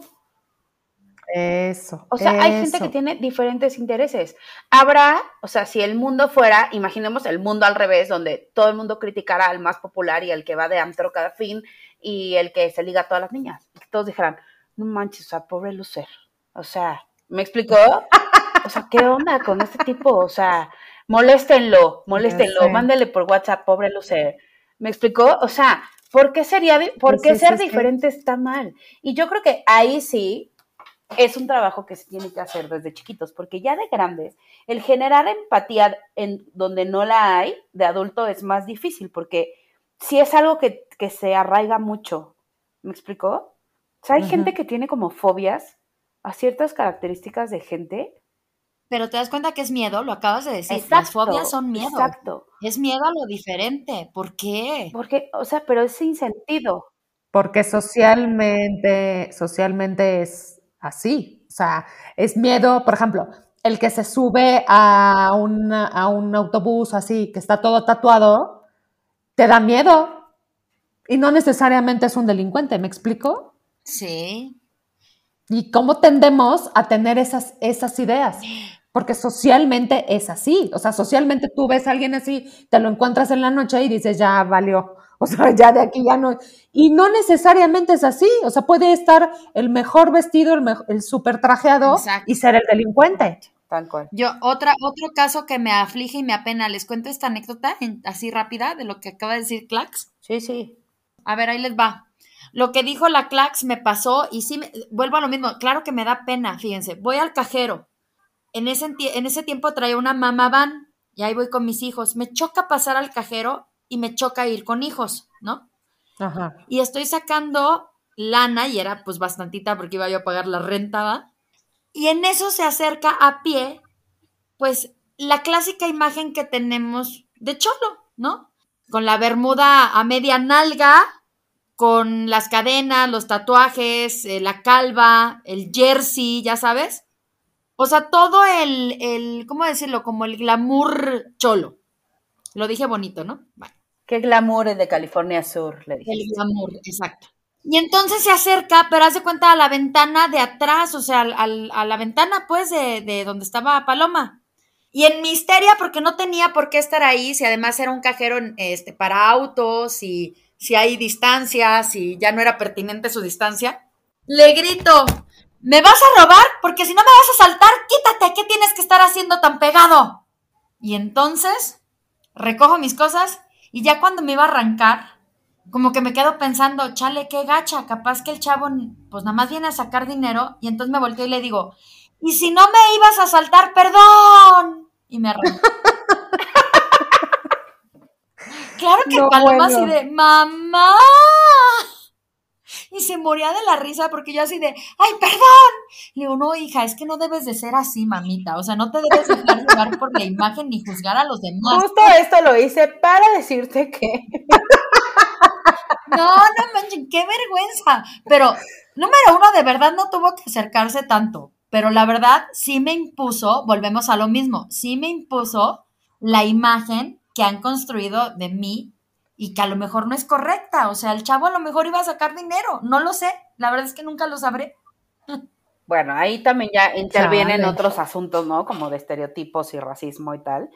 Eso. O sea, hay gente que tiene diferentes intereses. Habrá, o sea, si el mundo fuera, imaginemos el mundo al revés, donde todo el mundo criticara al más popular y el que va de antro cada fin y el que se liga a todas las niñas. Y que todos dijeran, no manches, o sea, pobre Lucer. O sea, ¿me explicó? [LAUGHS] O sea, ¿qué onda con este tipo? O sea, moléstenlo, moléstenlo, mándele por WhatsApp, pobre Lucer. ¿Me explicó? O sea, ¿por qué sería, por qué ser diferente está mal? Y yo creo que ahí sí, es un trabajo que se tiene que hacer desde chiquitos, porque ya de grandes, el generar empatía en donde no la hay, de adulto es más difícil, porque si es algo que, se arraiga mucho, ¿me explicó? O sea, hay gente que tiene como fobias a ciertas características de gente. Pero te das cuenta que es miedo, lo acabas de decir. Las fobias son miedo. Exacto. Es miedo a lo diferente. ¿Por qué? Porque, o sea, pero es sin sentido. Porque socialmente, socialmente es así. O sea, es miedo, por ejemplo, el que se sube a un, a un autobús así, que está todo tatuado, te da miedo. Y no necesariamente es un delincuente, ¿me explico? Sí. ¿Y cómo tendemos a tener esas, esas ideas? [GASPS] Porque socialmente es así. O sea, socialmente tú ves a alguien así, te lo encuentras en la noche y dices, ya valió. O sea, [LAUGHS] ya de aquí ya no. Y no necesariamente es así. O sea, puede estar el mejor vestido, el, el super trajeado y ser el delincuente. Tal cual. Yo, otra, otro caso que me aflige y me apena, les cuento esta anécdota así rápida de lo que acaba de decir Clax. Sí, sí. A ver, ahí les va. Lo que dijo la Clax me pasó y sí, me, vuelvo a lo mismo. Claro que me da pena, fíjense. Voy al cajero. En ese, en ese tiempo traía una mamá van y ahí voy con mis hijos. Me choca pasar al cajero y me choca ir con hijos, ¿no? Ajá. Y estoy sacando lana y era pues bastantita porque iba yo a pagar la renta, ¿va? Y en eso se acerca a pie, pues la clásica imagen que tenemos de cholo, ¿no? Con la bermuda a media nalga, con las cadenas, los tatuajes, eh, la calva, el jersey, ya sabes. O sea, todo el, el, ¿cómo decirlo? Como el glamour cholo. Lo dije bonito, ¿no? Vale. Qué glamour de California Sur, le dije. El glamour, exacto. Y entonces se acerca, pero hace cuenta a la ventana de atrás, o sea, a la ventana, pues, de, de, donde estaba Paloma. Y en misteria, porque no tenía por qué estar ahí, si además era un cajero este, para autos, y si hay distancias, y ya no era pertinente su distancia, le grito, ¿me vas a robar? Porque si no me vas a saltar, quítate, ¿qué tienes que estar haciendo tan pegado? Y entonces, recojo mis cosas y ya cuando me iba a arrancar, como que me quedo pensando, chale, qué gacha, capaz que el chavo pues nada más viene a sacar dinero y entonces me volteo y le digo, y si no me ibas a saltar, perdón. Y me arranco. [LAUGHS] claro que Paloma así de, mamá y se moría de la risa porque yo así de, ay, perdón. Le digo, no, hija, es que no debes de ser así, mamita. O sea, no te debes dejar llevar por la imagen ni juzgar a los demás. Justo esto lo hice para decirte que... [LAUGHS] No, no manchen, qué vergüenza. Pero, número uno, de verdad no tuvo que acercarse tanto. Pero la verdad sí me impuso, volvemos a lo mismo, sí me impuso la imagen que han construido de mí y que a lo mejor no es correcta. O sea, el chavo a lo mejor iba a sacar dinero, no lo sé. La verdad es que nunca lo sabré. Bueno, ahí también ya intervienen otros asuntos, ¿no? Como de estereotipos y racismo y tal.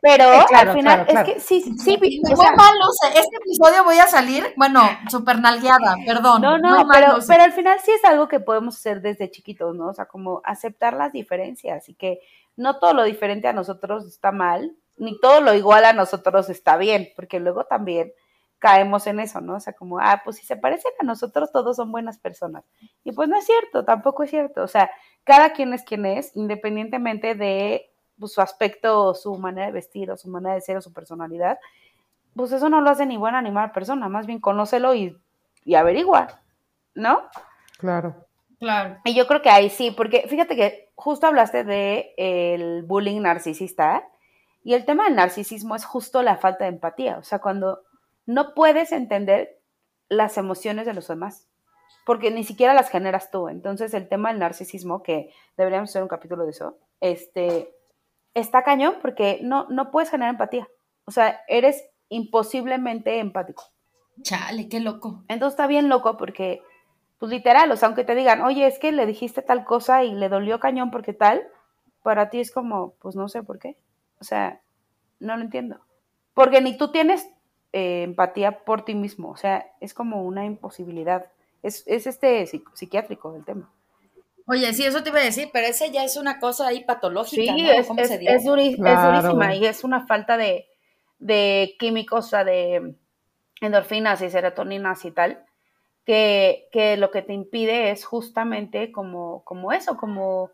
Pero al final, es que sí, sí. Me fue mal, este episodio voy a salir, bueno, súper nalgueada, perdón. No, no, pero, pero al final sí es algo que podemos hacer desde chiquitos, ¿no? O sea, como aceptar las diferencias y que no todo lo diferente a nosotros está mal, ni todo lo igual a nosotros está bien, porque luego también caemos en eso, ¿no? O sea, como, ah, pues si se parecen a nosotros, todos son buenas personas. Y pues no es cierto, tampoco es cierto. O sea, cada quien es quien es, independientemente de pues, su aspecto, su manera de vestir, o su manera de ser, o su personalidad. Pues eso no lo hace ni buena ni mala persona, más bien conócelo y, y averigua, ¿no? Claro. Claro. Y yo creo que ahí sí, porque fíjate que justo hablaste de el bullying narcisista y el tema del narcisismo es justo la falta de empatía, o sea, cuando no puedes entender las emociones de los demás, porque ni siquiera las generas tú. Entonces, el tema del narcisismo, que deberíamos hacer un capítulo de eso, este, está cañón porque no, no puedes generar empatía. O sea, eres imposiblemente empático. Chale, qué loco. Entonces está bien loco porque, pues literal, o sea, aunque te digan, oye, es que le dijiste tal cosa y le dolió cañón porque tal, para ti es como, pues no sé por qué. O sea, no lo entiendo. Porque ni tú tienes eh, empatía por ti mismo, o sea, es como una imposibilidad. Es, es este psiquiátrico el tema. Oye, sí, eso te iba a decir, pero ese ya es una cosa ahí patológica, sí, ¿no? Es, es, es, durísima y es una falta de, de químicos, o sea, de endorfinas y serotoninas y tal, que, que, lo que te impide es justamente como, como eso, como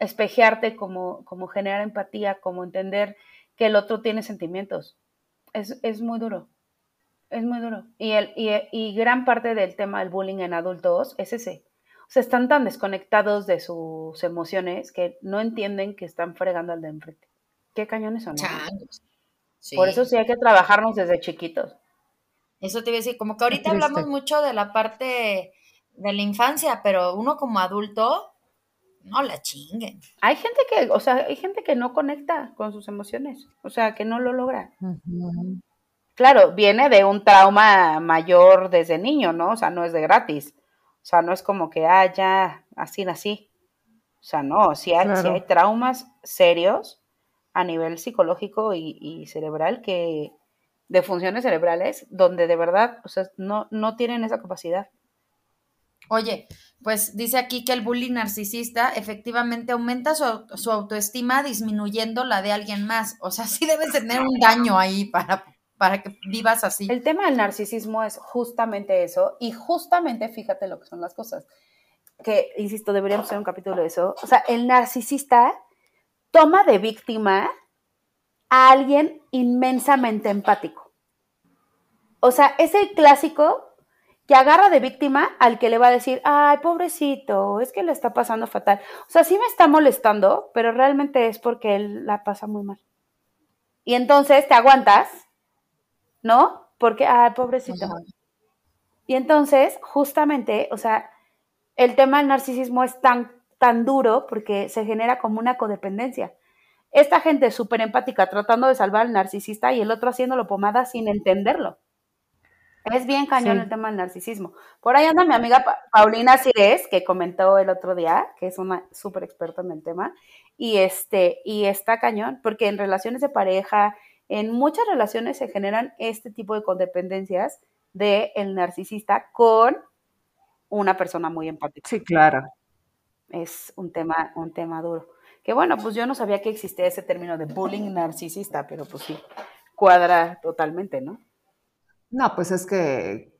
espejearte, como, como generar empatía, como entender que el otro tiene sentimientos. Es, es muy duro, es muy duro. Y, el, y, y gran parte del tema del bullying en adultos es ese o sea, están tan desconectados de sus emociones que no entienden que están fregando al de enfrente. ¿Qué cañones son? Sí. Por eso sí hay que trabajarnos desde chiquitos. Eso te iba a decir, como que ahorita hablamos mucho de la parte de la infancia, pero uno como adulto, no la chinguen. Hay gente que, o sea, hay gente que no conecta con sus emociones, o sea, que no lo logra. Claro, viene de un trauma mayor desde niño, ¿no? O sea, no es de gratis. O sea, no es como que, ah, ya, así nací. O sea, no, si hay, hay traumas serios a nivel psicológico y, cerebral que de funciones cerebrales donde de verdad, o sea, no, no tienen esa capacidad. Oye, pues dice aquí que el bullying narcisista efectivamente aumenta su, autoestima disminuyendo la de alguien más. O sea, [LAUGHS] sí debes tener un daño ahí para para que vivas así. El tema del narcisismo es justamente eso y justamente fíjate lo que son las cosas. Que, insisto, deberíamos hacer un capítulo de eso. O sea, el narcisista toma de víctima a alguien inmensamente empático. O sea, es el clásico que agarra de víctima al que le va a decir, ay, pobrecito, es que le está pasando fatal. O sea, sí me está molestando, pero realmente es porque él la pasa muy mal. Y entonces te aguantas ¿no? Porque, ay, pobrecito. Y entonces, justamente, o sea, el tema del narcisismo es tan, tan duro porque se genera como una codependencia. Esta gente súper empática tratando de salvar al narcisista y el otro haciéndolo pomada sin entenderlo. Es bien cañón el tema del narcisismo. Por ahí anda mi amiga Paulina Cires, que comentó el otro día, que es una súper experta en el tema, y este, y está cañón, porque en relaciones de pareja, en muchas relaciones se generan este tipo de codependencias del el narcisista con una persona muy empática. Sí, claro. Es un tema, un tema duro. Que bueno, pues yo no sabía que existía ese término de bullying narcisista, pero pues sí, cuadra totalmente, ¿no? No, pues es que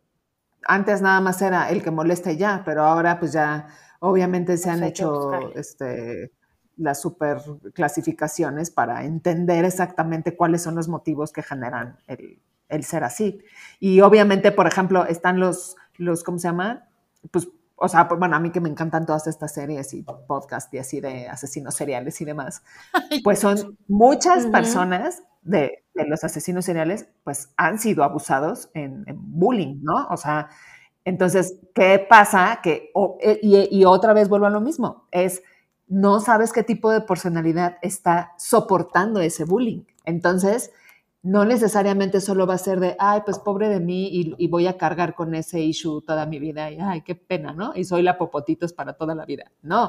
antes nada más era el que molesta ya, pero ahora pues ya obviamente se pues han hecho este las super clasificaciones para entender exactamente cuáles son los motivos que generan el, ser así. Y obviamente, por ejemplo, están los, los, ¿cómo se llama? Pues, o sea, pues, bueno, a mí que me encantan todas estas series y podcasts y así de asesinos seriales y demás, pues son muchas personas de, los asesinos seriales, pues han sido abusados en, bullying, ¿no? O sea, entonces, ¿qué pasa? Que, eh, y, y otra vez vuelvo a lo mismo, es no sabes qué tipo de personalidad está soportando ese bullying. Entonces, no necesariamente solo va a ser de, ay, pues pobre de mí y, voy a cargar con ese issue toda mi vida y, ay, qué pena, ¿no? Y soy la popotitos para toda la vida. No.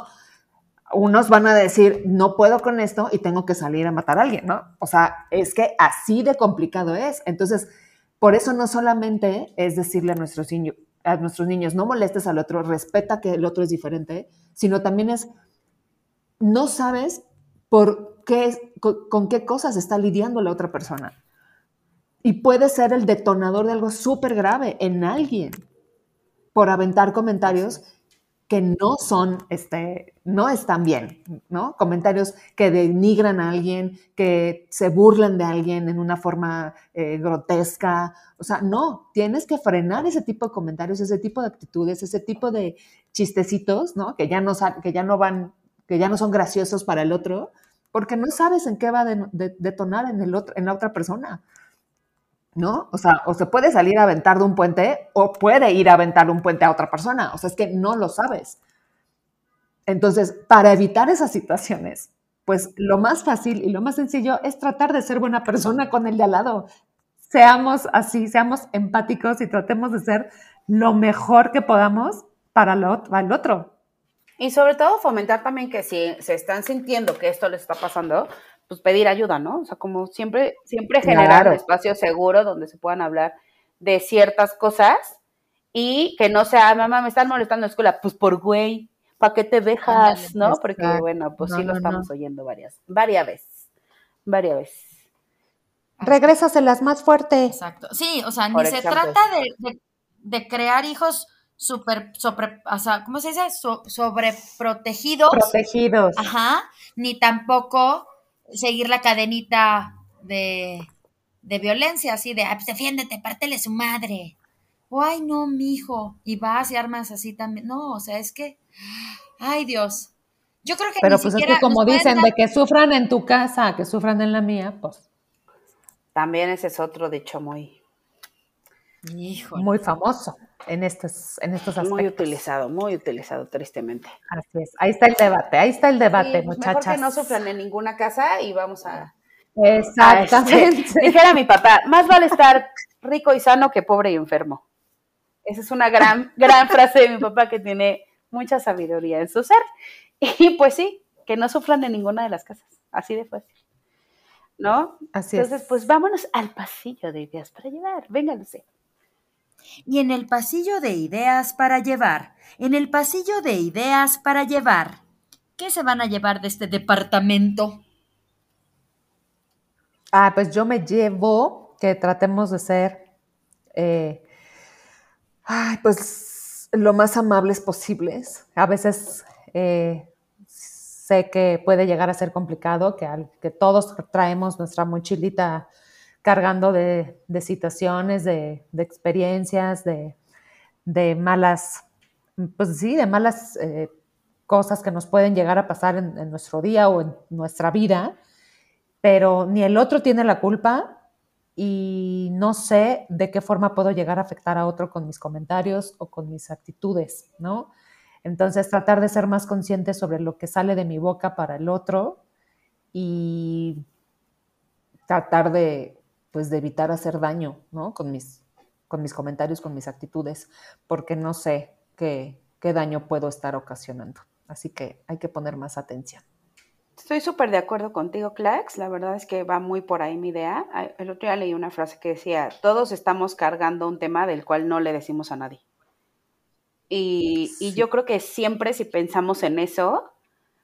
Unos van a decir, no puedo con esto y tengo que salir a matar a alguien, ¿no? O sea, es que así de complicado es. Entonces, por eso no solamente es decirle a nuestros, a nuestros niños, no molestes al otro, respeta que el otro es diferente, sino también es no sabes por qué, con, qué cosas está lidiando la otra persona. Y puede ser el detonador de algo súper grave en alguien por aventar comentarios que no son, este, no están bien, ¿no? Comentarios que denigran a alguien, que se burlan de alguien en una forma eh, grotesca. O sea, no, tienes que frenar ese tipo de comentarios, ese tipo de actitudes, ese tipo de chistecitos, ¿no? Que ya no, que ya no van, que ya no son graciosos para el otro, porque no sabes en qué va a detonar en, el otro, en la otra persona. ¿no? O sea, o se puede salir a aventar de un puente o puede ir a aventar un puente a otra persona. O sea, es que no lo sabes. Entonces, para evitar esas situaciones, pues lo más fácil y lo más sencillo es tratar de ser buena persona con el de al lado. Seamos así, seamos empáticos y tratemos de ser lo mejor que podamos para el otro. Y sobre todo fomentar también que si se están sintiendo que esto les está pasando, pues pedir ayuda, ¿no? O sea, como siempre, siempre generar un espacio seguro donde se puedan hablar de ciertas cosas y que no sea, mamá, me están molestando en la escuela, pues por güey, ¿para qué te dejas, no? Porque, bueno, pues sí lo estamos oyendo varias, varias veces, varias veces. Regrésaselas más fuerte. Exacto. Sí, o sea, ni se trata de, crear hijos súper, sobre, o sea, ¿cómo se dice? sobreprotegidos. Protegidos. Ajá. Ni tampoco seguir la cadenita de, de violencia, así de, pues defiéndete, pártele su madre. O, ay, no, mijo. Y vas y armas así también. No, o sea, es que, ay, Dios. Yo creo que Pero pues es que como dicen, de que sufran en tu casa, que sufran en la mía, pues. También ese es otro dicho muy, muy famoso en estos, en estos aspectos. Muy utilizado, muy utilizado, tristemente. Así es. Ahí está el debate, ahí está el debate, muchachas. Mejor que no sufran en ninguna casa y vamos a. Exactamente. Este, [LAUGHS] dijera mi papá, más vale estar rico y sano que pobre y enfermo. Esa es una gran, [LAUGHS] gran frase de mi papá que tiene mucha sabiduría en su ser. [LAUGHS] Y pues sí, que no sufran en ninguna de las casas. Así de fácil. ¿No? Así Entonces, pues vámonos al pasillo de ideas para llevar. Venga, Lucía. Y en el pasillo de ideas para llevar, en el pasillo de ideas para llevar, ¿qué se van a llevar de este departamento? Ah, pues yo me llevo que tratemos de ser, eh, pues lo más amables posibles. A veces eh, sé que puede llegar a ser complicado, que, que todos traemos nuestra mochilita cargando de, situaciones, de, experiencias, de, malas, pues sí, de malas eh, cosas que nos pueden llegar a pasar en, nuestro día o en nuestra vida, pero ni el otro tiene la culpa y no sé de qué forma puedo llegar a afectar a otro con mis comentarios o con mis actitudes, ¿no? Entonces, tratar de ser más consciente sobre lo que sale de mi boca para el otro y tratar de, pues de evitar hacer daño, ¿no? Con mis, con mis comentarios, con mis actitudes, porque no sé qué, qué daño puedo estar ocasionando. Así que hay que poner más atención. Estoy súper de acuerdo contigo, Clax. La verdad es que va muy por ahí mi idea. El otro día leí una frase que decía, todos estamos cargando un tema del cual no le decimos a nadie. Y, y yo creo que siempre si pensamos en eso,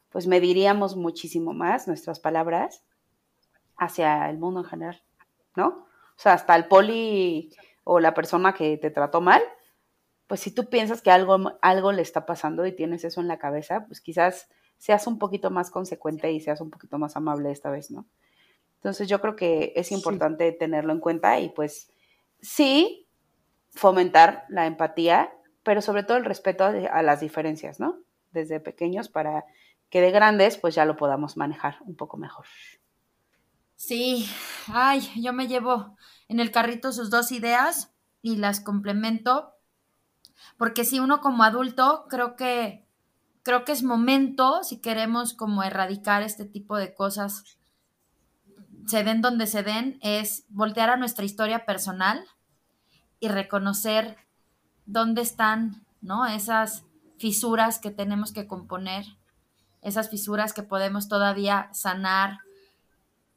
pues mediríamos muchísimo más nuestras palabras hacia el mundo en general. ¿No? O sea, hasta el poli o la persona que te trató mal, pues si tú piensas que algo, algo le está pasando y tienes eso en la cabeza, pues quizás seas un poquito más consecuente y seas un poquito más amable esta vez, ¿no? Entonces yo creo que es importante tenerlo en cuenta y pues sí fomentar la empatía, pero sobre todo el respeto a las diferencias, ¿no? Desde pequeños para que de grandes pues ya lo podamos manejar un poco mejor. Sí, ay, yo me llevo en el carrito sus dos ideas y las complemento, porque si uno como adulto creo que creo que es momento, si queremos como erradicar este tipo de cosas, se den donde se den, es voltear a nuestra historia personal y reconocer dónde están, ¿no? Esas fisuras que tenemos que componer, esas fisuras que podemos todavía sanar,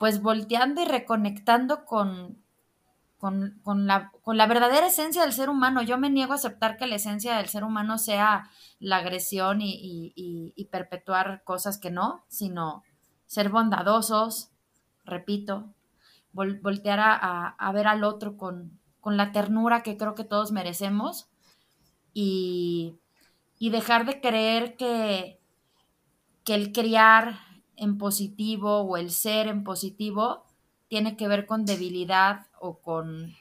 pues volteando y reconectando con, con, la, con, la, verdadera esencia del ser humano. Yo me niego a aceptar que la esencia del ser humano sea la agresión y, perpetuar cosas que no, sino ser bondadosos, repito, voltear a, ver al otro con, con, la ternura que creo que todos merecemos y, dejar de creer que, que el criar en positivo o el ser en positivo tiene que ver con debilidad o con,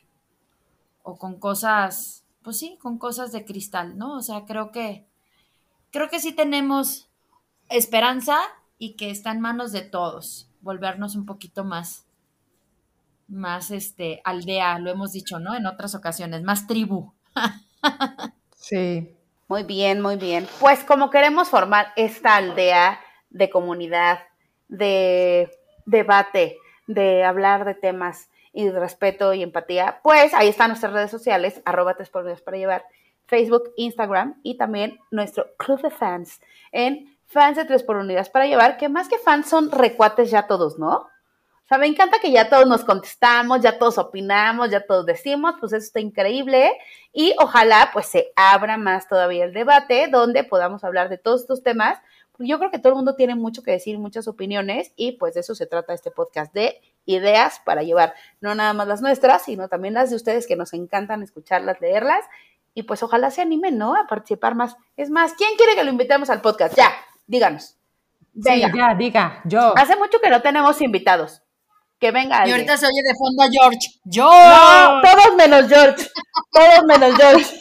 o con cosas, pues sí, con cosas de cristal, ¿no? O sea, creo que, creo que sí tenemos esperanza y que está en manos de todos volvernos un poquito más, más este, aldea, lo hemos dicho, ¿no? En otras ocasiones, más tribu. [LAUGHS] sí. Muy bien, muy bien. Pues como queremos formar esta aldea de comunidad, de debate, de hablar de temas y de respeto y empatía, pues ahí están nuestras redes sociales, arroba tres por para llevar, Facebook, Instagram y también nuestro club de fans en fans de tres por unidades para llevar, que más que fans son recuates ya todos, ¿no? O sea, me encanta que ya todos nos contestamos, ya todos opinamos, ya todos decimos, pues eso está increíble y ojalá pues se abra más todavía el debate donde podamos hablar de todos estos temas yo creo que todo el mundo tiene mucho que decir, muchas opiniones y pues de eso se trata este podcast, de ideas para llevar, no nada más las nuestras, sino también las de ustedes que nos encantan escucharlas, leerlas y pues ojalá se animen, ¿no? A participar más. Es más, ¿quién quiere que lo invitemos al podcast? Ya, díganos. Venga. Sí, ya, diga, yo. Hace mucho que no tenemos invitados. Que venga. Y ahorita se oye de fondo a George. ¡Yo! No, todos menos George. Todos menos George.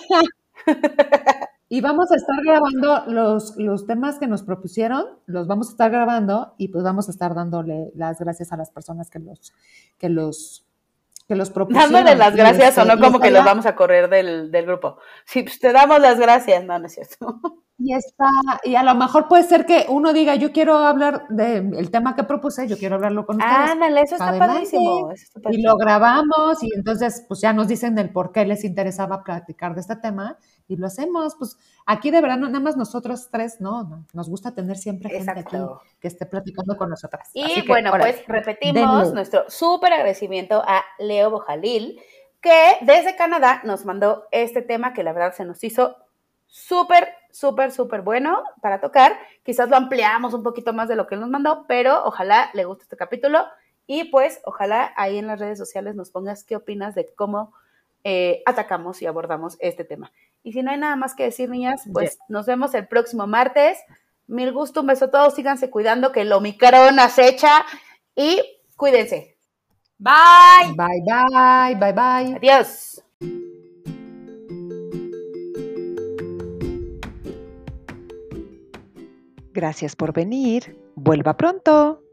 [LAUGHS] Y vamos a estar grabando los, los temas que nos propusieron, los vamos a estar grabando y pues vamos a estar dándole las gracias a las personas que los, que los, que los propusieron. Dándole las gracias o no como que los vamos a correr del, del grupo. Si pues, te damos las gracias, no, no es cierto. Y está, y a lo mejor puede ser que uno diga, yo quiero hablar del tema que propuse, yo quiero hablarlo con ustedes. Ándale, eso está padrísimo. Y lo grabamos y entonces pues ya nos dicen el por qué les interesaba platicar de este tema y lo hacemos. Pues aquí de verdad, nada más nosotros tres, no, nos gusta tener siempre gente aquí que esté platicando con nosotras. Y bueno, pues repetimos nuestro súper agradecimiento a Leo Bojalil, que desde Canadá nos mandó este tema que la verdad se nos hizo súper, súper, súper bueno para tocar. Quizás lo ampliamos un poquito más de lo que él nos mandó, pero ojalá le guste este capítulo. Y pues ojalá ahí en las redes sociales nos pongas qué opinas de cómo eh, atacamos y abordamos este tema. Y si no hay nada más que decir, niñas, pues nos vemos el próximo martes. Mil gusto, un beso a todos, síganse cuidando que el Omicron acecha y cuídense. Bye. Bye, bye, bye, bye. Adiós. Gracias por venir. Vuelva pronto.